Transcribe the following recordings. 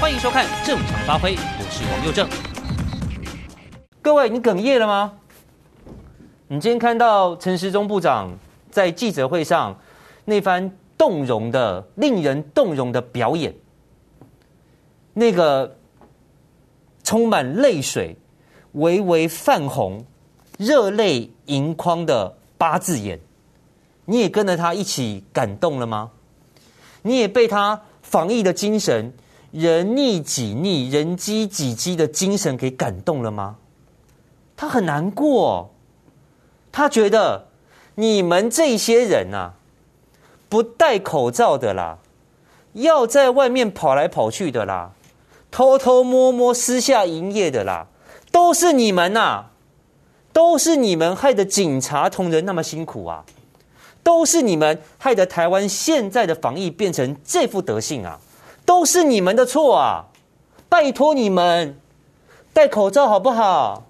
欢迎收看《正常发挥》，我是王佑正。各位，你哽咽了吗？你今天看到陈时中部长在记者会上那番动容的、令人动容的表演，那个充满泪水、微微泛红、热泪盈眶的八字眼，你也跟着他一起感动了吗？你也被他防疫的精神？人逆己逆，人机己机的精神给感动了吗？他很难过，他觉得你们这些人啊，不戴口罩的啦，要在外面跑来跑去的啦，偷偷摸摸私下营业的啦，都是你们呐、啊，都是你们害得警察同仁那么辛苦啊，都是你们害得台湾现在的防疫变成这副德性啊。都是你们的错啊！拜托你们戴口罩好不好？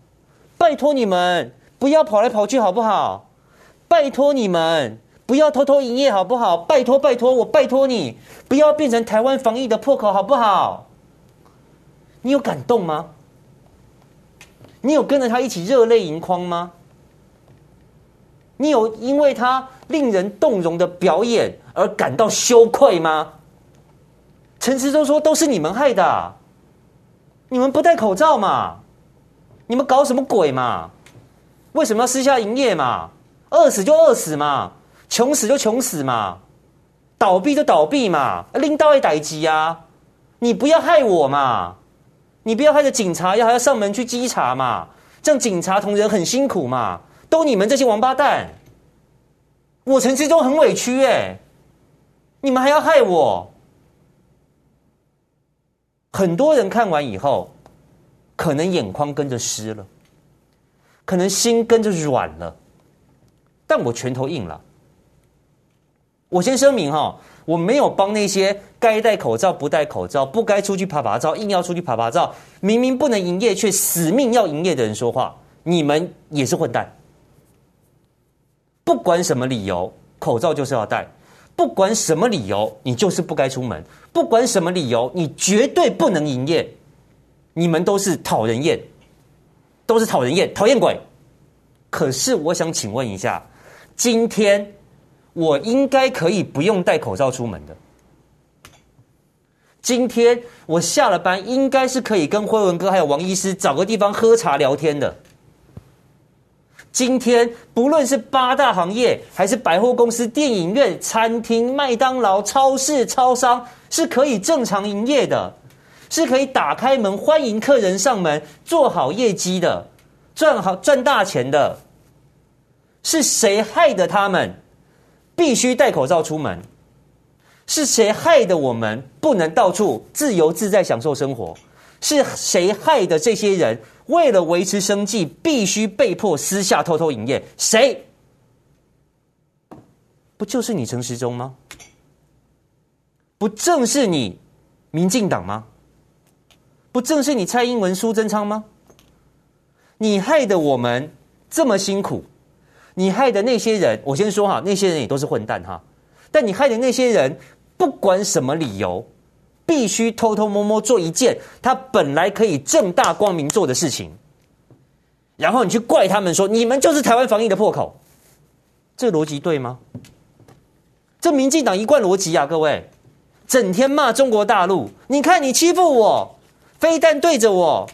拜托你们不要跑来跑去好不好？拜托你们不要偷偷营业好不好？拜托拜托，我拜托你不要变成台湾防疫的破口好不好？你有感动吗？你有跟着他一起热泪盈眶吗？你有因为他令人动容的表演而感到羞愧吗？陈时中说：“都是你们害的，你们不戴口罩嘛？你们搞什么鬼嘛？为什么要私下营业嘛？饿死就饿死嘛，穷死就穷死嘛，倒闭就倒闭嘛，拎刀一逮鸡啊！你不要害我嘛！你不要害着警察要还要上门去稽查嘛？这样警察同仁很辛苦嘛？都你们这些王八蛋！我陈时中很委屈哎，你们还要害我？”很多人看完以后，可能眼眶跟着湿了，可能心跟着软了，但我拳头硬了。我先声明哈，我没有帮那些该戴口罩不戴口罩、不该出去趴趴走、硬要出去趴趴走、明明不能营业却死命要营业的人说话。你们也是混蛋。不管什么理由，口罩就是要戴。不管什么理由，你就是不该出门。不管什么理由，你绝对不能营业。你们都是讨人厌，都是讨人厌，讨厌鬼。可是我想请问一下，今天我应该可以不用戴口罩出门的。今天我下了班，应该是可以跟辉文哥还有王医师找个地方喝茶聊天的。今天不论是八大行业，还是百货公司、电影院、餐厅、麦当劳、超市、超商，是可以正常营业的，是可以打开门欢迎客人上门，做好业绩的，赚好赚大钱的。是谁害得他们必须戴口罩出门？是谁害得我们不能到处自由自在享受生活？是谁害得这些人？为了维持生计，必须被迫私下偷偷营业。谁？不就是你陈时中吗？不正是你民进党吗？不正是你蔡英文、苏贞昌吗？你害得我们这么辛苦，你害的那些人，我先说哈，那些人也都是混蛋哈。但你害的那些人，不管什么理由。必须偷偷摸摸做一件他本来可以正大光明做的事情，然后你去怪他们说，你们就是台湾防疫的破口，这逻辑对吗？这民进党一贯逻辑啊，各位，整天骂中国大陆，你看你欺负我，飞弹对着我，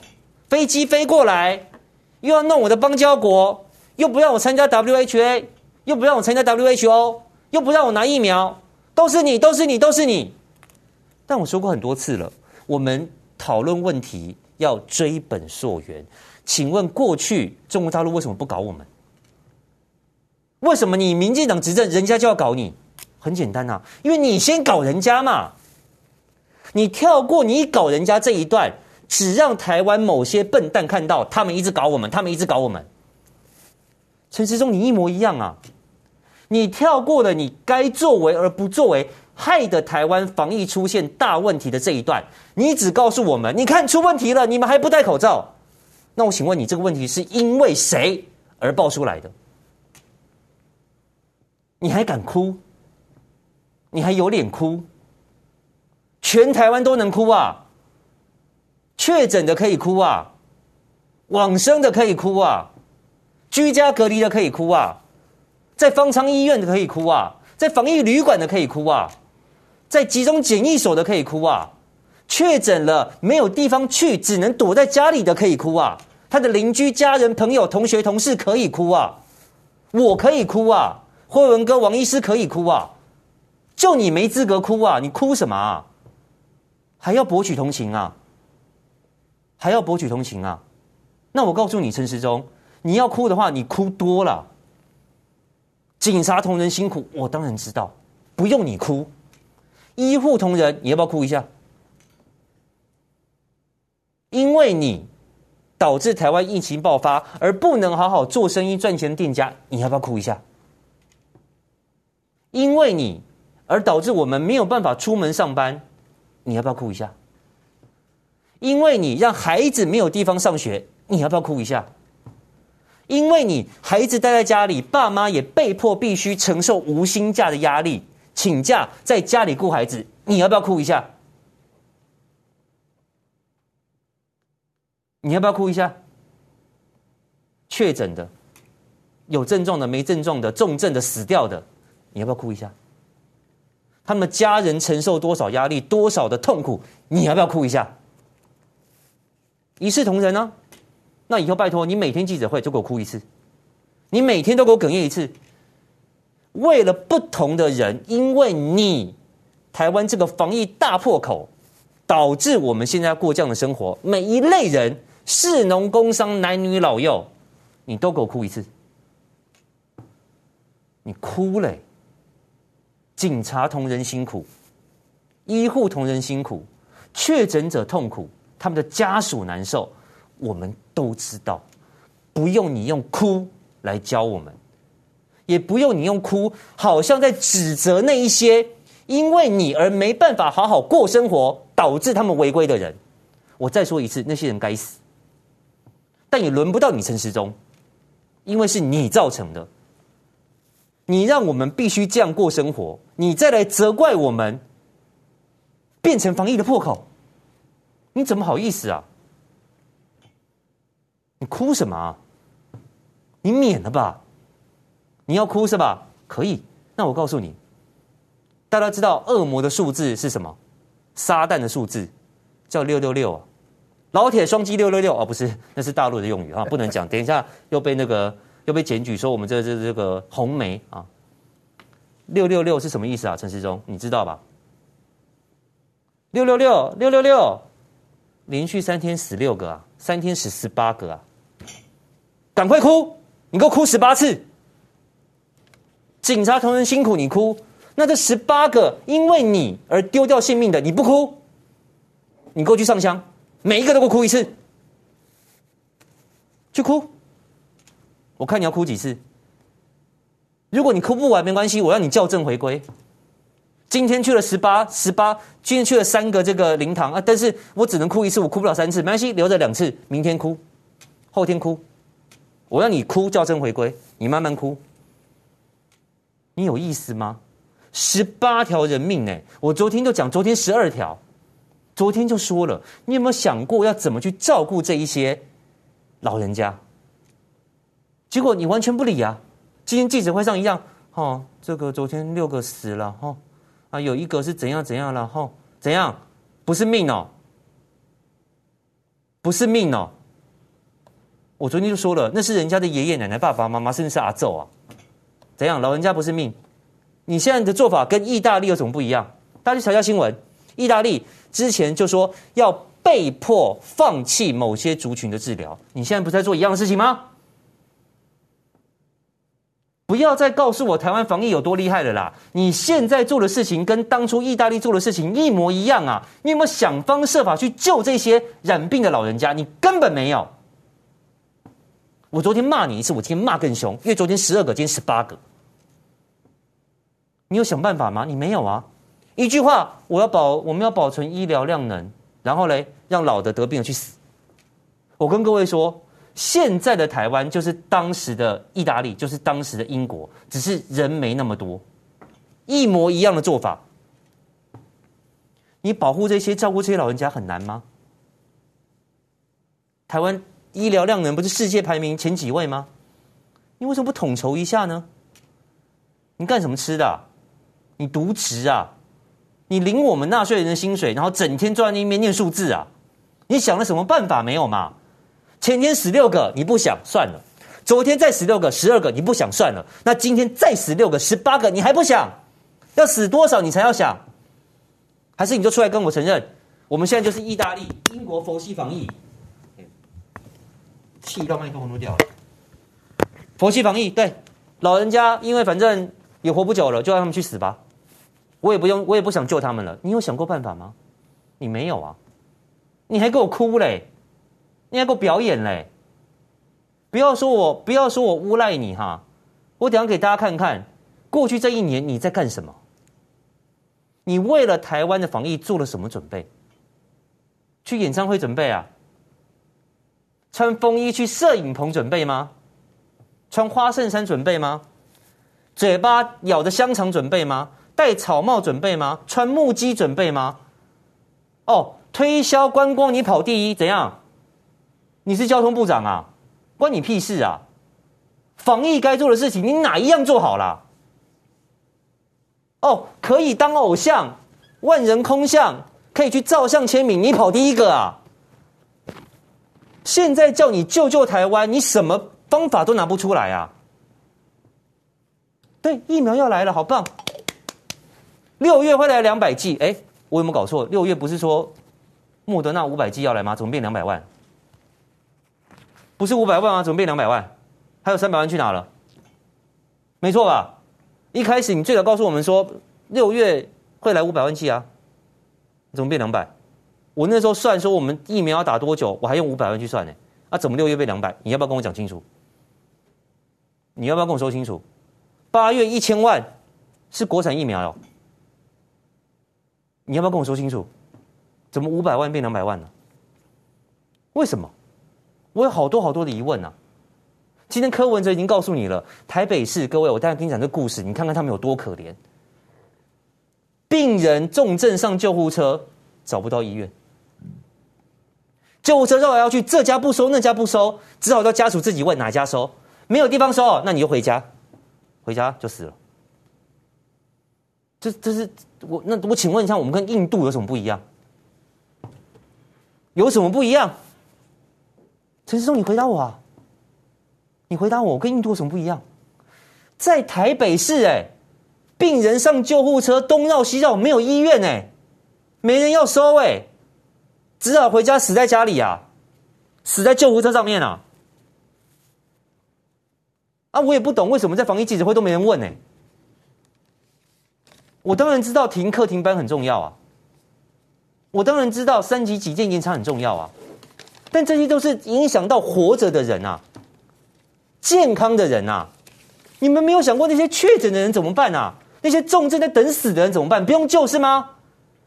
飞机飞过来，又要弄我的邦交国，又不让我参加 WHA，又不让我参加 WHO，又不让我拿疫苗，都是你，都是你，都是你。但我说过很多次了，我们讨论问题要追本溯源。请问过去中国大陆为什么不搞我们？为什么你民进党执政，人家就要搞你？很简单呐，因为你先搞人家嘛。你跳过你搞人家这一段，只让台湾某些笨蛋看到他们一直搞我们，他们一直搞我们。陈时中，你一模一样啊！你跳过了你该作为而不作为。害得台湾防疫出现大问题的这一段，你只告诉我们，你看出问题了，你们还不戴口罩？那我请问你，这个问题是因为谁而爆出来的？你还敢哭？你还有脸哭？全台湾都能哭啊！确诊的可以哭啊，往生的可以哭啊，居家隔离的可以哭啊，在方舱医院的可以哭啊，在防疫旅馆的可以哭啊，在集中检疫所的可以哭啊，确诊了没有地方去，只能躲在家里的可以哭啊，他的邻居、家人、朋友、同学、同事可以哭啊，我可以哭啊，霍文哥、王医师可以哭啊，就你没资格哭啊，你哭什么啊？还要博取同情啊？还要博取同情啊？那我告诉你，陈时中，你要哭的话，你哭多了。警察同仁辛苦，我当然知道，不用你哭。医护同仁，你要不要哭一下？因为你导致台湾疫情爆发而不能好好做生意赚钱的店家，你要不要哭一下？因为你而导致我们没有办法出门上班，你要不要哭一下？因为你让孩子没有地方上学，你要不要哭一下？因为你孩子待在家里，爸妈也被迫必须承受无薪假的压力，请假在家里顾孩子，你要不要哭一下？你要不要哭一下？确诊的、有症状的、没症状的、重症的、死掉的，你要不要哭一下？他们家人承受多少压力、多少的痛苦，你要不要哭一下？一视同仁呢、啊？那以后拜托你每天记者会就给我哭一次，你每天都给我哽咽一次。为了不同的人，因为你台湾这个防疫大破口，导致我们现在过这样的生活。每一类人，士农工商、男女老幼，你都给我哭一次。你哭嘞！警察同仁辛苦，医护同仁辛苦，确诊者痛苦。他们的家属难受，我们都知道，不用你用哭来教我们，也不用你用哭，好像在指责那一些因为你而没办法好好过生活，导致他们违规的人。我再说一次，那些人该死，但也轮不到你陈时中，因为是你造成的，你让我们必须这样过生活，你再来责怪我们，变成防疫的破口。你怎么好意思啊？你哭什么啊？你免了吧？你要哭是吧？可以。那我告诉你，大家知道恶魔的数字是什么？撒旦的数字叫六六六啊！老铁双击六六六啊！不是，那是大陆的用语啊，不能讲。等一下又被那个又被检举说我们这这这个红梅啊。六六六是什么意思啊？陈时中，你知道吧？六六六六六六。连续三天死六个啊，三天死十八个啊！赶快哭，你给我哭十八次。警察同仁辛苦，你哭。那这十八个因为你而丢掉性命的，你不哭，你给我去上香，每一个都给我哭一次，去哭。我看你要哭几次。如果你哭不完没关系，我让你校正回归。今天去了十八十八，今天去了三个这个灵堂啊，但是我只能哭一次，我哭不了三次，没关系，留着两次，明天哭，后天哭，我让你哭，校正回归，你慢慢哭，你有意思吗？十八条人命呢？我昨天就讲，昨天十二条，昨天就说了，你有没有想过要怎么去照顾这一些老人家？结果你完全不理啊！今天记者会上一样，哦，这个昨天六个死了，哦。啊，有一个是怎样怎样了？吼，怎样？不是命哦，不是命哦。我昨天就说了，那是人家的爷爷奶奶、爸爸妈妈，甚至是阿祖啊。怎样？老人家不是命？你现在的做法跟意大利有什么不一样？大家去查一下新闻。意大利之前就说要被迫放弃某些族群的治疗，你现在不是在做一样的事情吗？不要再告诉我台湾防疫有多厉害了啦！你现在做的事情跟当初意大利做的事情一模一样啊！你有没有想方设法去救这些染病的老人家？你根本没有。我昨天骂你一次，我今天骂更凶，因为昨天十二个，今天十八个。你有想办法吗？你没有啊！一句话，我要保，我们要保存医疗量能，然后嘞，让老的得病的去死。我跟各位说。现在的台湾就是当时的意大利，就是当时的英国，只是人没那么多，一模一样的做法。你保护这些、照顾这些老人家很难吗？台湾医疗量能不是世界排名前几位吗？你为什么不统筹一下呢？你干什么吃的？你渎职啊？你领我们纳税人的薪水，然后整天坐在那边念数字啊？你想了什么办法没有嘛？前天死六个你不想算了，昨天再死六个十二个你不想算了，那今天再死六个十八个你还不想？要死多少你才要想？还是你就出来跟我承认，我们现在就是意大利、英国佛系防疫？气到麦克风都掉了。佛系防疫，对，老人家因为反正也活不久了，就让他们去死吧。我也不用，我也不想救他们了。你有想过办法吗？你没有啊？你还给我哭嘞？你还给我表演嘞？不要说我，不要说我诬赖你哈！我等下给大家看看，过去这一年你在干什么？你为了台湾的防疫做了什么准备？去演唱会准备啊？穿风衣去摄影棚准备吗？穿花衬衫准备吗？嘴巴咬着香肠准备吗？戴草帽准备吗？穿木屐准备吗？哦，推销观光你跑第一怎样？你是交通部长啊，关你屁事啊！防疫该做的事情你哪一样做好了？哦，可以当偶像，万人空巷，可以去照相签名，你跑第一个啊！现在叫你救救台湾，你什么方法都拿不出来啊！对，疫苗要来了，好棒！六月会来两百剂，哎，我有没有搞错？六月不是说莫德纳五百剂要来吗？怎么变两百万？不是五百万吗？怎么变两百万？还有三百万去哪了？没错吧？一开始你最早告诉我们说六月会来五百万剂啊，怎么变两百？我那时候算说我们疫苗要打多久，我还用五百万去算呢。啊，怎么六月变两百？你要不要跟我讲清楚？你要不要跟我说清楚？八月一千万是国产疫苗哟。你要不要跟我说清楚？怎么五百万变两百万呢？为什么？我有好多好多的疑问啊！今天柯文哲已经告诉你了，台北市各位，我待会跟你讲这个故事，你看看他们有多可怜。病人重症上救护车找不到医院，救护车绕来绕去，这家不收，那家不收，只好叫家属自己问哪家收，没有地方收，那你就回家，回家就死了。这这是我那我请问一下，我们跟印度有什么不一样？有什么不一样？陈时中，你回答我啊！你回答我，我跟印度有什么不一样？在台北市，哎，病人上救护车东绕西绕，没有医院，哎，没人要收，哎，只好回家死在家里啊，死在救护车上面啊！啊，我也不懂为什么在防疫记者会都没人问，哎。我当然知道停课停班很重要啊，我当然知道三级几件延长很重要啊，但这些都是影响到活着的人啊，健康的人啊，你们没有想过那些确诊的人怎么办啊？那些重症在等死的人怎么办？不用救是吗？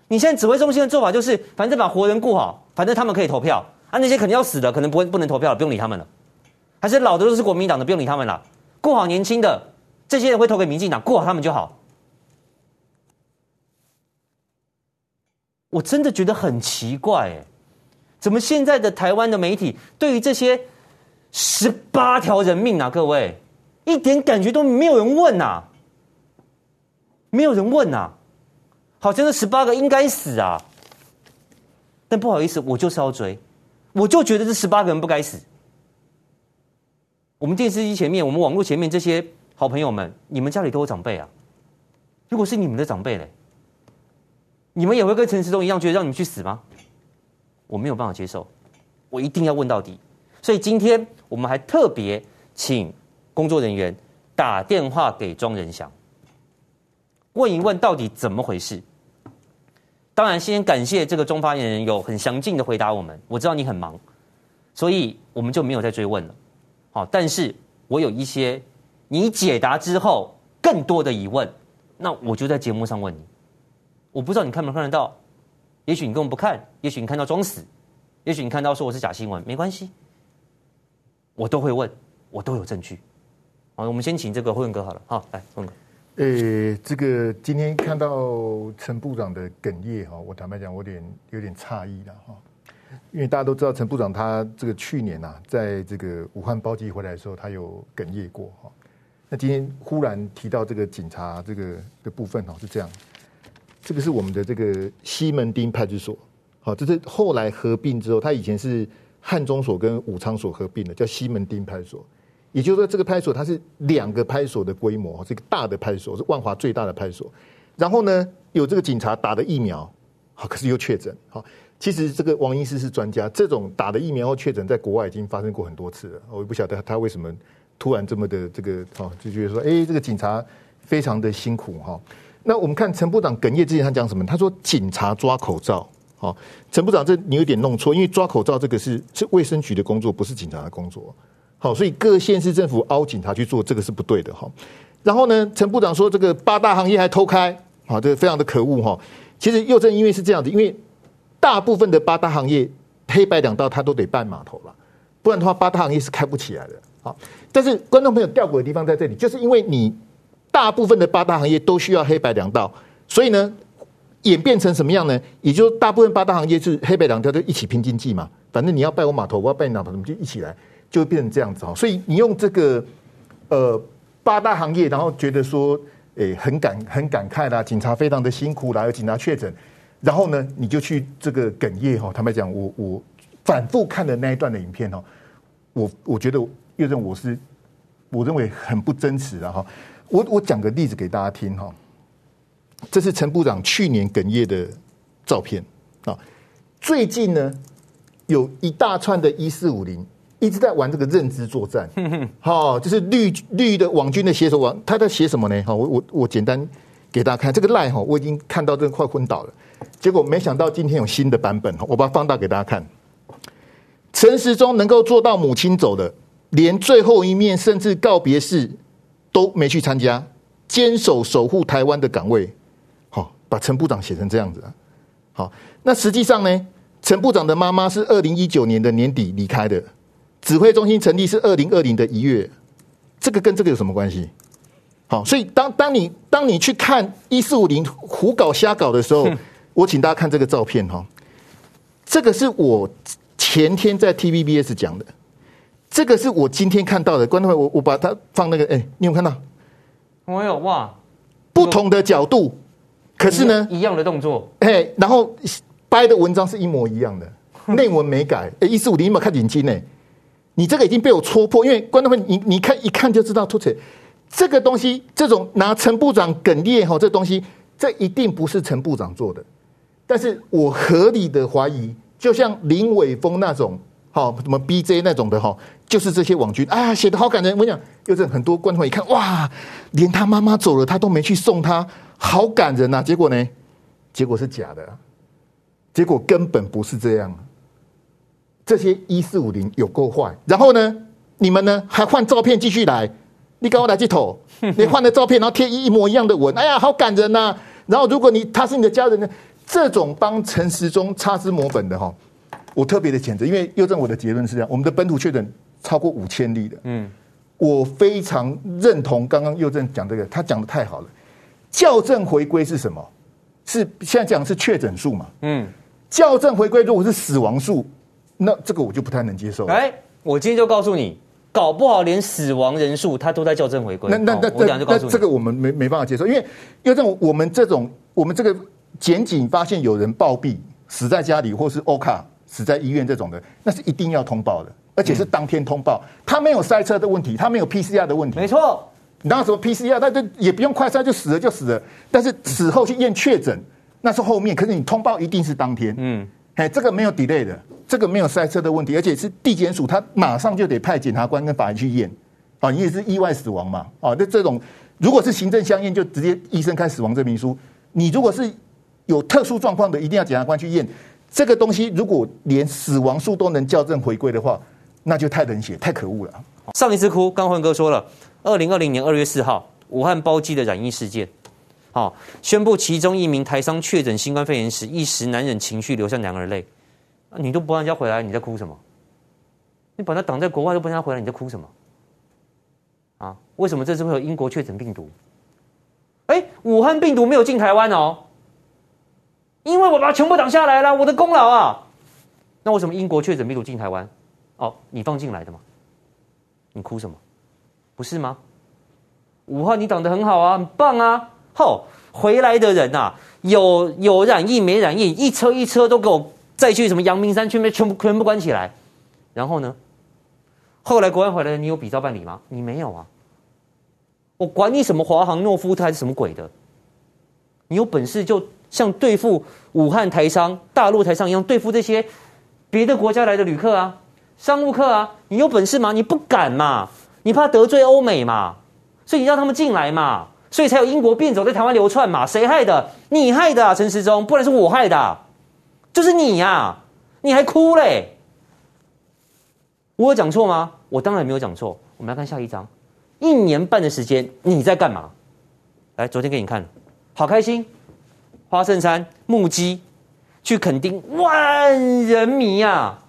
你现在指挥中心的做法就是，反正把活人顾好，反正他们可以投票。啊，那些肯定要死的，可能不会不能投票了，不用理他们了，还是老的都是国民党的，不用理他们了，顾好年轻的，这些人会投给民进党，顾好他们就好。我真的觉得很奇怪，哎，怎么现在的台湾的媒体对于这些十八条人命啊，各位一点感觉都没有人问呐，没有人问呐，好像这十八个应该死啊，但不好意思，我就是要追，我就觉得这十八个人不该死。我们电视机前面，我们网络前面这些好朋友们，你们家里都有长辈啊，如果是你们的长辈嘞？你们也会跟陈时中一样，觉得让你们去死吗？我没有办法接受，我一定要问到底。所以今天我们还特别请工作人员打电话给庄仁祥，问一问到底怎么回事。当然，先感谢这个中发言人有很详尽的回答我们。我知道你很忙，所以我们就没有再追问了。好，但是我有一些你解答之后更多的疑问，那我就在节目上问你。我不知道你看没看得到，也许你根本不看，也许你看到装死，也许你看到说我是假新闻，没关系，我都会问，我都有证据。好，我们先请这个辉文哥好了，好，来辉文哥。呃、欸，这个今天看到陈部长的哽咽哈，我坦白讲，我有点有点诧异了哈。因为大家都知道陈部长他这个去年啊，在这个武汉包机回来的时候，他有哽咽过哈。那今天忽然提到这个警察这个的部分哦，是这样，这个是我们的这个西门町派出所，好，这是后来合并之后，他以前是汉中所跟武昌所合并的，叫西门町派出所。也就是说，这个派出所它是两个派出所的规模，是一个大的派出所，是万华最大的派出所。然后呢，有这个警察打的疫苗，好，可是又确诊。好，其实这个王医师是专家，这种打的疫苗后确诊，在国外已经发生过很多次了。我也不晓得他为什么突然这么的这个，好，就觉得说，哎，这个警察非常的辛苦哈。那我们看陈部长哽咽之前，他讲什么？他说警察抓口罩。好，陈部长，这你有点弄错，因为抓口罩这个是是卫生局的工作，不是警察的工作。好，所以各县市政府凹警察去做这个是不对的哈。然后呢，陈部长说这个八大行业还偷开，啊，这个非常的可恶哈。其实又正因为是这样子，因为大部分的八大行业黑白两道他都得办码头了，不然的话八大行业是开不起来的。好，但是观众朋友吊诡的地方在这里，就是因为你大部分的八大行业都需要黑白两道，所以呢演变成什么样呢？也就大部分八大行业是黑白两道就一起拼经济嘛，反正你要拜我码头，我要拜你码头，我们就一起来。就会变成这样子哈，所以你用这个呃八大行业，然后觉得说，诶很感很感慨啦，警察非常的辛苦啦，有警察确诊，然后呢，你就去这个哽咽哈。坦白讲，我我反复看的那一段的影片哈，我我觉得又认我是我认为很不真实的哈。我我讲个例子给大家听哈，这是陈部长去年哽咽的照片啊。最近呢，有一大串的一四五零。一直在玩这个认知作战，好，就是绿绿的网军的写手网，他在写什么呢？好，我我我简单给大家看这个赖哈，我已经看到这个快昏倒了。结果没想到今天有新的版本，我把它放大给大家看。陈时中能够做到母亲走的，连最后一面甚至告别式都没去参加，坚守守护台湾的岗位。好，把陈部长写成这样子啊。好，那实际上呢，陈部长的妈妈是二零一九年的年底离开的。指挥中心成立是二零二零的一月，这个跟这个有什么关系？好，所以当当你当你去看一四五零胡搞瞎搞的时候，我请大家看这个照片哈。这个是我前天在 TVBS 讲的，这个是我今天看到的。观众们，我我把它放那个，哎，你有看到？我有哇，不同的角度，可是呢，一样的动作，哎，然后掰的文章是一模一样的，内文没改。哎，一四五零有没有看眼睛呢？你这个已经被我戳破，因为观众们，你你看一看就知道，凸起这个东西，这种拿陈部长哽咽哈，这东西这一定不是陈部长做的。但是我合理的怀疑，就像林伟峰那种，哈，什么 BJ 那种的哈，就是这些网军啊，写的好感人。我跟你讲，又是很多观众一看，哇，连他妈妈走了，他都没去送他，好感人呐。结果呢，结果是假的，结果根本不是这样。这些一四五零有够坏，然后呢，你们呢还换照片继续来，你赶快来这头，你换的照片，然后贴一模一样的文，哎呀，好感人呐、啊！然后如果你他是你的家人呢，这种帮陈时中擦脂抹粉的哈，我特别的谴责，因为又正我的结论是这样，我们的本土确诊超过五千例的，嗯，我非常认同刚刚佑正讲这个，他讲的太好了，校正回归是什么？是现在讲的是确诊数嘛？嗯，校正回归如果是死亡数。那这个我就不太能接受。哎，我今天就告诉你，搞不好连死亡人数他都在校正回归。那那那我讲就告诉你，这个我们没没办法接受，因为因为这种我们这种我们这个检警发现有人暴毙死在家里，或是欧卡死在医院这种的，那是一定要通报的，而且是当天通报。他没有塞车的问题，他没有 PCR 的问题。没错，你那时候 PCR，那就也不用快筛就死了就死了。但是死后去验确诊，那是后面。可是你通报一定是当天。嗯，哎，这个没有 delay 的。这个没有塞车的问题，而且是地检署，他马上就得派检察官跟法院去验，啊，你也是意外死亡嘛，啊，那这种如果是行政相验，就直接医生开死亡证明书。你如果是有特殊状况的，一定要检察官去验。这个东西如果连死亡数都能校正回归的话，那就太冷血，太可恶了。上一次哭，刚焕哥说了，二零二零年二月四号，武汉包机的染疫事件，好，宣布其中一名台商确诊新冠肺炎时，一时难忍情绪，流下两耳泪。你都不让人家回来，你在哭什么？你把他挡在国外都不让他回来，你在哭什么？啊？为什么这次会有英国确诊病毒？哎，武汉病毒没有进台湾哦，因为我把它全部挡下来了，我的功劳啊！那为什么英国确诊病毒进台湾？哦，你放进来的吗？你哭什么？不是吗？武汉你挡得很好啊，很棒啊！吼，回来的人呐、啊，有有染疫没染疫，一车一车都给我再去什么阳明山全部全部全部关起来。然后呢？后来国外回来你有比照办理吗？你没有啊。我管你什么华航、诺夫特还是什么鬼的，你有本事就像对付武汉台商、大陆台商一样对付这些别的国家来的旅客啊、商务客啊，你有本事吗？你不敢嘛，你怕得罪欧美嘛，所以你让他们进来嘛，所以才有英国变种在台湾流窜嘛，谁害的？你害的啊，陈时中，不然是我害的，就是你呀、你还哭嘞？我有讲错吗？我当然没有讲错。我们来看下一张。一年半的时间，你在干嘛？来，昨天给你看，好开心，花圣山目击去垦丁，万人迷啊！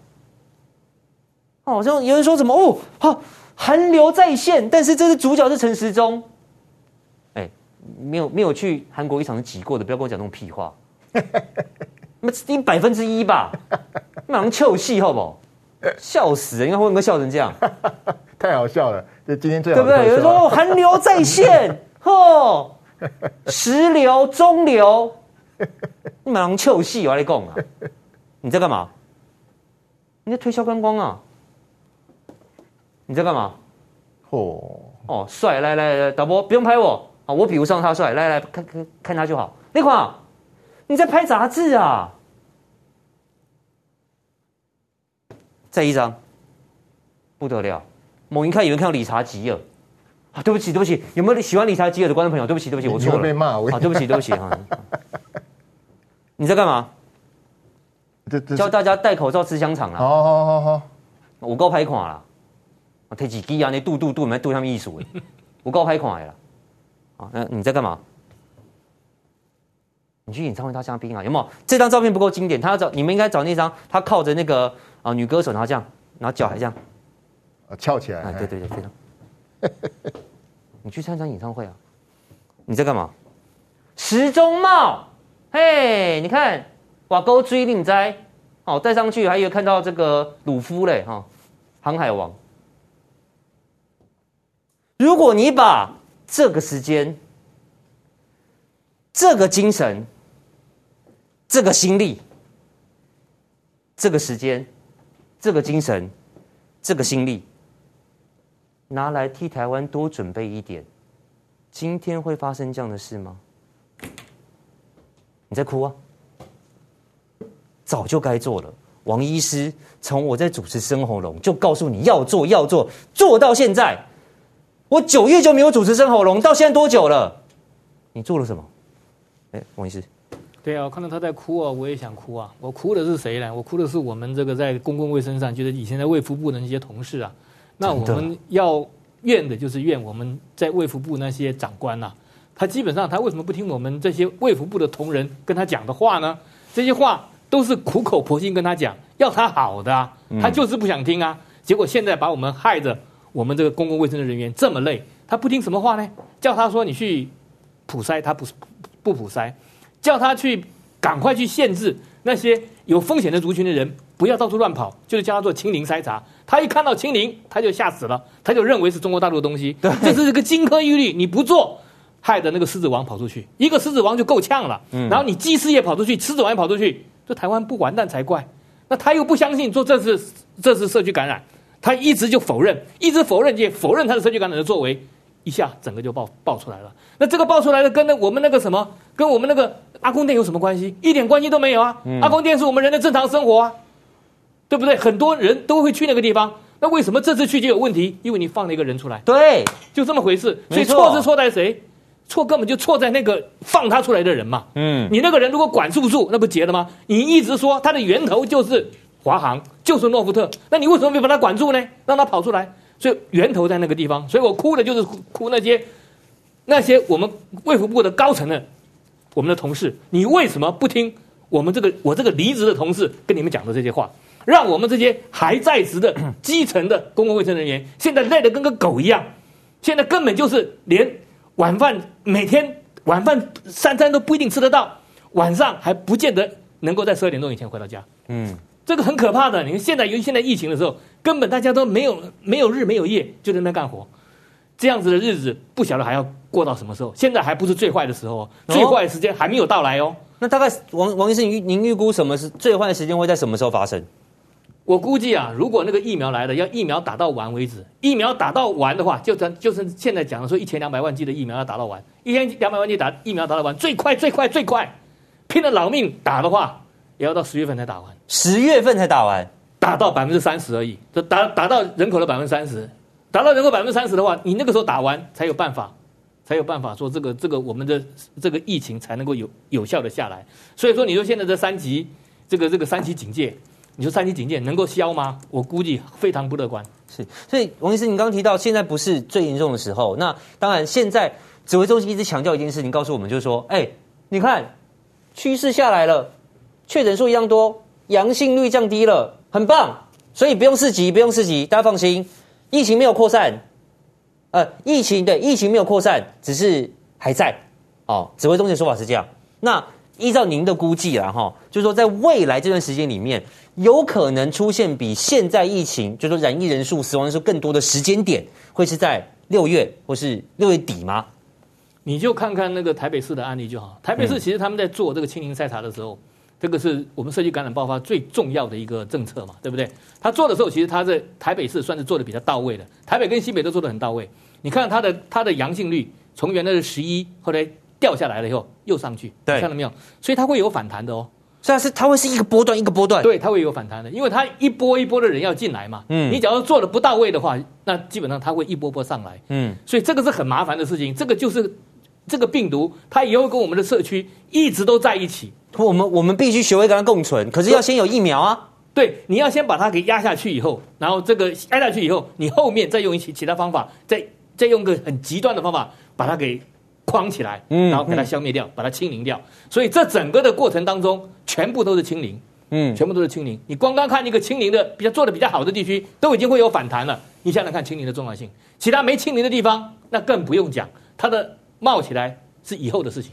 好像有人说什么哦，好韩流再现，但是这是主角是陈时中。没有没有去韩国一场挤过的，不要跟我讲那种屁话。那你百分之一吧，马上臭戏好不好？笑死人！应该会不会笑成这样？太好笑了。这今天最好对不对？有人说韩流再现，呵，石流、中流，你马上臭戏，我跟你讲啊！你在干嘛？你在推销观光啊？你在干嘛？哦哦，帅！来来来，导播不用拍我啊，我比不上他帅。来来看看看他就好。那款，你在拍杂志啊？再一张，不得了。猛一看有人看到理查吉尔，啊，对不起对不起，有没有喜欢理查吉尔的观众朋友？对不起对不起，我错了。被骂，我啊，对不起对不起哈。你在干嘛？教大家戴口罩吃香肠啊！好好好好，我够拍款了，我提起机啊，那嘟嘟嘟，没嘟他们艺术诶，我够拍款了。啊，那你在干嘛？你去演唱会他嘉宾啊？有没有？这张照片不够经典，他要找你们应该找那张，他靠着那个啊女歌手，然后这样，然后脚还这样。翘起来！啊，对对对，非常。你去参加演唱会啊？你在干嘛？时钟帽，嘿，你看，瓦沟追令斋，哦，戴上去还以为看到这个鲁夫嘞，哈、哦，航海王。如果你把这个时间、这个精神、这个心力、这个时间、这个精神、这个心力。拿来替台湾多准备一点，今天会发生这样的事吗？你在哭啊？早就该做了。王医师从我在主持生喉咙就告诉你要做要做，做到现在，我九月就没有主持生喉咙，到现在多久了？你做了什么？哎，王医师，对啊，我看到他在哭啊，我也想哭啊。我哭的是谁呢？我哭的是我们这个在公共卫生上，就是以前在卫福部的那些同事啊。那我们要怨的就是怨我们在卫福部那些长官呐、啊，他基本上他为什么不听我们这些卫福部的同仁跟他讲的话呢？这些话都是苦口婆心跟他讲，要他好的、啊，他就是不想听啊。结果现在把我们害得我们这个公共卫生的人员这么累，他不听什么话呢？叫他说你去普筛，他不不普筛；叫他去赶快去限制那些有风险的族群的人。不要到处乱跑，就是叫他做清零筛查。他一看到清零，他就吓死了，他就认为是中国大陆的东西。对，这是一个金科玉律，你不做，害得那个狮子王跑出去，一个狮子王就够呛了。嗯，然后你鸡事业跑出去，狮子王也跑出去，这台湾不完蛋才怪。那他又不相信做这次这次社区感染，他一直就否认，一直否认，也否认他的社区感染的作为，一下整个就爆爆出来了。那这个爆出来的跟那我们那个什么，跟我们那个阿公店有什么关系？一点关系都没有啊！嗯、阿公店是我们人的正常生活啊。对不对？很多人都会去那个地方，那为什么这次去就有问题？因为你放了一个人出来。对，就这么回事。所以错是错在谁？错根本就错在那个放他出来的人嘛。嗯，你那个人如果管束不住，那不结了吗？你一直说他的源头就是华航，就是诺富特，那你为什么没把他管住呢？让他跑出来？所以源头在那个地方。所以我哭的就是哭那些那些我们卫福部的高层的我们的同事，你为什么不听我们这个我这个离职的同事跟你们讲的这些话？让我们这些还在职的基层的公共卫生人员，现在累得跟个狗一样，现在根本就是连晚饭每天晚饭三餐都不一定吃得到，晚上还不见得能够在十二点钟以前回到家。嗯，这个很可怕的。你看现在，尤其现在疫情的时候，根本大家都没有没有日没有夜就在那干活，这样子的日子不晓得还要过到什么时候。现在还不是最坏的时候，最坏的时间还没有到来哦。那大概王王医生，您您预估什么是最坏的时间会在什么时候发生？我估计啊，如果那个疫苗来了，要疫苗打到完为止。疫苗打到完的话，就咱就是现在讲的说，一千两百万剂的疫苗要打到完，一千两百万剂打疫苗打到完，最快最快最快，拼了老命打的话，也要到十月份才打完。十月份才打完，达到百分之三十而已，就达达到人口的百分之三十，达到人口百分之三十的话，你那个时候打完才有办法，才有办法说这个这个我们的这个疫情才能够有有效的下来。所以说，你说现在这三级，这个这个三级警戒。你说三级警戒能够消吗？我估计非常不乐观。是，所以王医师，你刚刚提到现在不是最严重的时候。那当然，现在指挥中心一直强调一件事情，告诉我们就是说，哎，你看趋势下来了，确诊数一样多，阳性率降低了，很棒。所以不用四级，不用四级，大家放心，疫情没有扩散。呃，疫情对疫情没有扩散，只是还在。哦，指挥中心的说法是这样。那依照您的估计啦，哈，就是说在未来这段时间里面。有可能出现比现在疫情，就是说染疫人数、死亡人数更多的时间点，会是在六月或是六月底吗？你就看看那个台北市的案例就好。台北市其实他们在做这个清零筛查的时候，嗯、这个是我们社区感染爆发最重要的一个政策嘛，对不对？他做的时候，其实他在台北市算是做的比较到位的，台北跟新北都做的很到位。你看他的他的阳性率从原来的十一，后来掉下来了以后又上去，对，看到没有？所以它会有反弹的哦。虽然是它会是一个波段一个波段，对，它会有反弹的，因为它一波一波的人要进来嘛。嗯，你假如做的不到位的话，那基本上它会一波波上来。嗯，所以这个是很麻烦的事情。这个就是这个病毒，它以后跟我们的社区一直都在一起。我们我们必须学会跟它共存，可是要先有疫苗啊。对，你要先把它给压下去以后，然后这个压下去以后，你后面再用一些其他方法，再再用个很极端的方法把它给。框起来，然后给它消灭掉，嗯、把它清零掉。所以这整个的过程当中，全部都是清零，嗯，全部都是清零。你光刚看一个清零的比较做的比较好的地区，都已经会有反弹了。你想想看清零的重要性，其他没清零的地方，那更不用讲，它的冒起来是以后的事情。